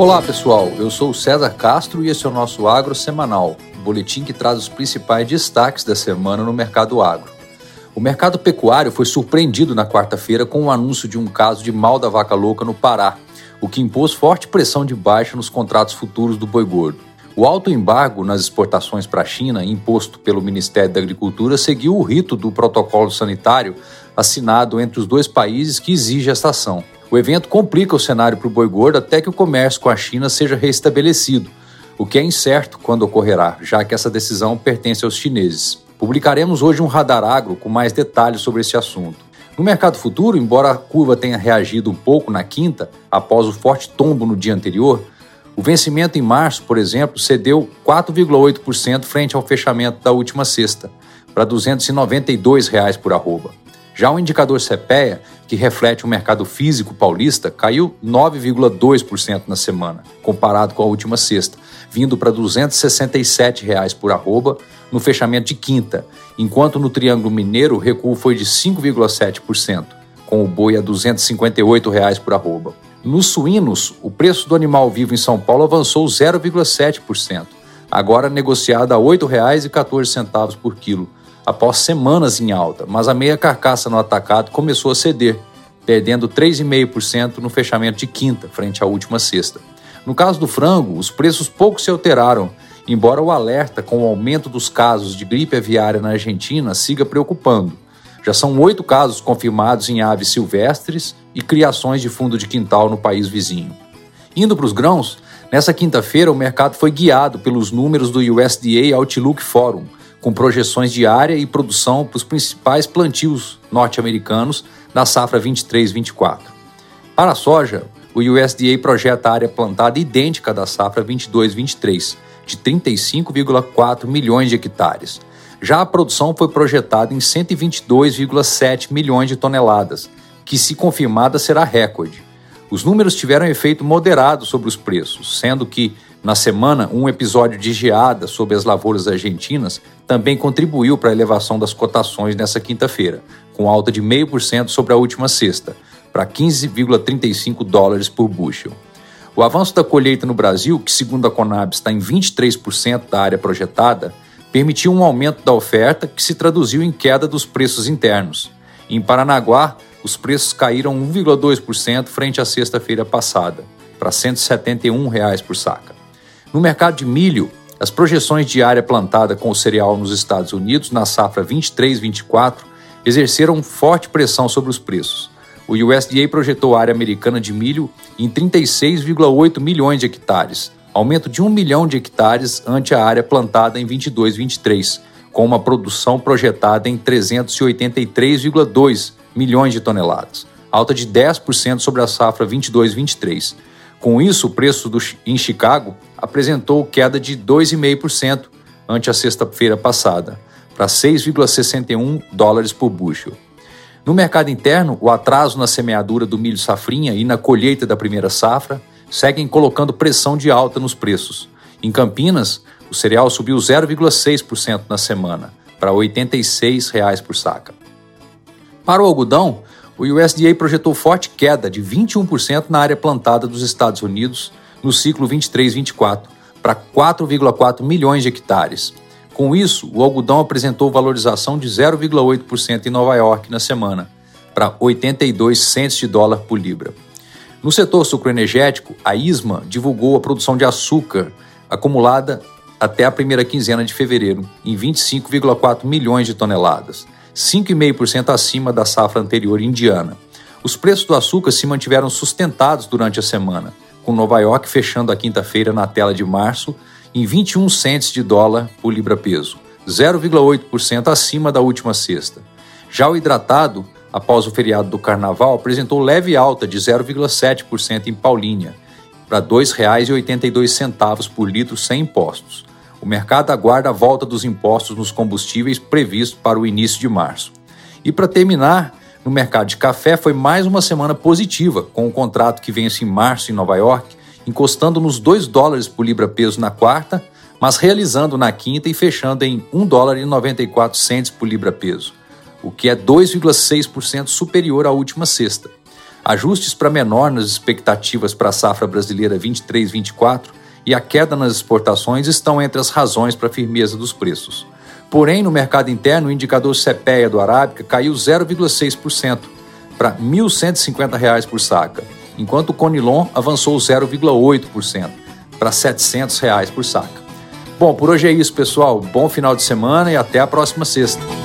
Olá pessoal, eu sou o César Castro e esse é o nosso Agro Semanal, boletim que traz os principais destaques da semana no mercado agro. O mercado pecuário foi surpreendido na quarta-feira com o anúncio de um caso de mal da vaca louca no Pará, o que impôs forte pressão de baixa nos contratos futuros do boi gordo. O alto embargo nas exportações para a China, imposto pelo Ministério da Agricultura, seguiu o rito do protocolo sanitário assinado entre os dois países que exige esta ação. O evento complica o cenário para o boi gordo até que o comércio com a China seja restabelecido, o que é incerto quando ocorrerá, já que essa decisão pertence aos chineses. Publicaremos hoje um radar agro com mais detalhes sobre esse assunto. No mercado futuro, embora a curva tenha reagido um pouco na quinta, após o forte tombo no dia anterior, o vencimento em março, por exemplo, cedeu 4,8% frente ao fechamento da última sexta, para 292 reais por arroba. Já o indicador CPEA, que reflete o mercado físico paulista, caiu 9,2% na semana, comparado com a última sexta, vindo para 267 reais por arroba no fechamento de quinta, enquanto no Triângulo Mineiro o recuo foi de 5,7%, com o boi a 258 reais por arroba. Nos suínos, o preço do animal vivo em São Paulo avançou 0,7%, agora negociado a R$ 8,14 por quilo, após semanas em alta, mas a meia carcaça no atacado começou a ceder, perdendo 3,5% no fechamento de quinta, frente à última sexta. No caso do frango, os preços pouco se alteraram, embora o alerta com o aumento dos casos de gripe aviária na Argentina siga preocupando. Já são oito casos confirmados em aves silvestres e criações de fundo de quintal no país vizinho. Indo para os grãos, nessa quinta-feira o mercado foi guiado pelos números do USDA Outlook Forum, com projeções de área e produção para os principais plantios norte-americanos da safra 23-24. Para a soja, o USDA projeta a área plantada idêntica da safra 22-23, de 35,4 milhões de hectares. Já a produção foi projetada em 122,7 milhões de toneladas, que, se confirmada, será recorde. Os números tiveram efeito moderado sobre os preços, sendo que na semana, um episódio de geada sobre as lavouras argentinas também contribuiu para a elevação das cotações nessa quinta-feira, com alta de 0,5% sobre a última sexta, para 15,35 dólares por bushel. O avanço da colheita no Brasil, que segundo a Conab está em 23% da área projetada, permitiu um aumento da oferta que se traduziu em queda dos preços internos. Em Paranaguá, os preços caíram 1,2% frente à sexta-feira passada, para 171 reais por saca. No mercado de milho, as projeções de área plantada com o cereal nos Estados Unidos na safra 23-24 exerceram forte pressão sobre os preços. O USDA projetou a área americana de milho em 36,8 milhões de hectares, aumento de 1 milhão de hectares ante a área plantada em 22-23, com uma produção projetada em 383,2 milhões de toneladas, alta de 10% sobre a safra 22-23. Com isso, o preço do, em Chicago apresentou queda de 2,5% ante a sexta-feira passada, para 6,61 dólares por bushel. No mercado interno, o atraso na semeadura do milho safrinha e na colheita da primeira safra seguem colocando pressão de alta nos preços. Em Campinas, o cereal subiu 0,6% na semana, para 86 reais por saca. Para o algodão, o USDA projetou forte queda de 21% na área plantada dos Estados Unidos no ciclo 23-24, para 4,4 milhões de hectares. Com isso, o algodão apresentou valorização de 0,8% em Nova York na semana, para 82 centes de dólar por libra. No setor sucroenergético, a ISMA divulgou a produção de açúcar acumulada até a primeira quinzena de fevereiro, em 25,4 milhões de toneladas 5,5% acima da safra anterior indiana. Os preços do açúcar se mantiveram sustentados durante a semana, com Nova York fechando a quinta-feira na tela de março em 21 centes de dólar por libra-peso, 0,8% acima da última sexta. Já o hidratado, após o feriado do Carnaval, apresentou leve alta de 0,7% em Paulínia, para R$ 2,82 por litro sem impostos o mercado aguarda a volta dos impostos nos combustíveis previsto para o início de março. E para terminar, no mercado de café foi mais uma semana positiva, com o contrato que vence em março em Nova York, encostando nos 2 dólares por libra-peso na quarta, mas realizando na quinta e fechando em 1 dólar e 94 centes por libra-peso, o que é 2,6% superior à última sexta. ajustes para menor nas expectativas para a safra brasileira 23-24 e a queda nas exportações estão entre as razões para a firmeza dos preços. Porém, no mercado interno, o indicador CPEA do Arábica caiu 0,6% para R$ 1.150 por saca, enquanto o Conilon avançou 0,8% para R$ 700 por saca. Bom, por hoje é isso, pessoal. Bom final de semana e até a próxima sexta.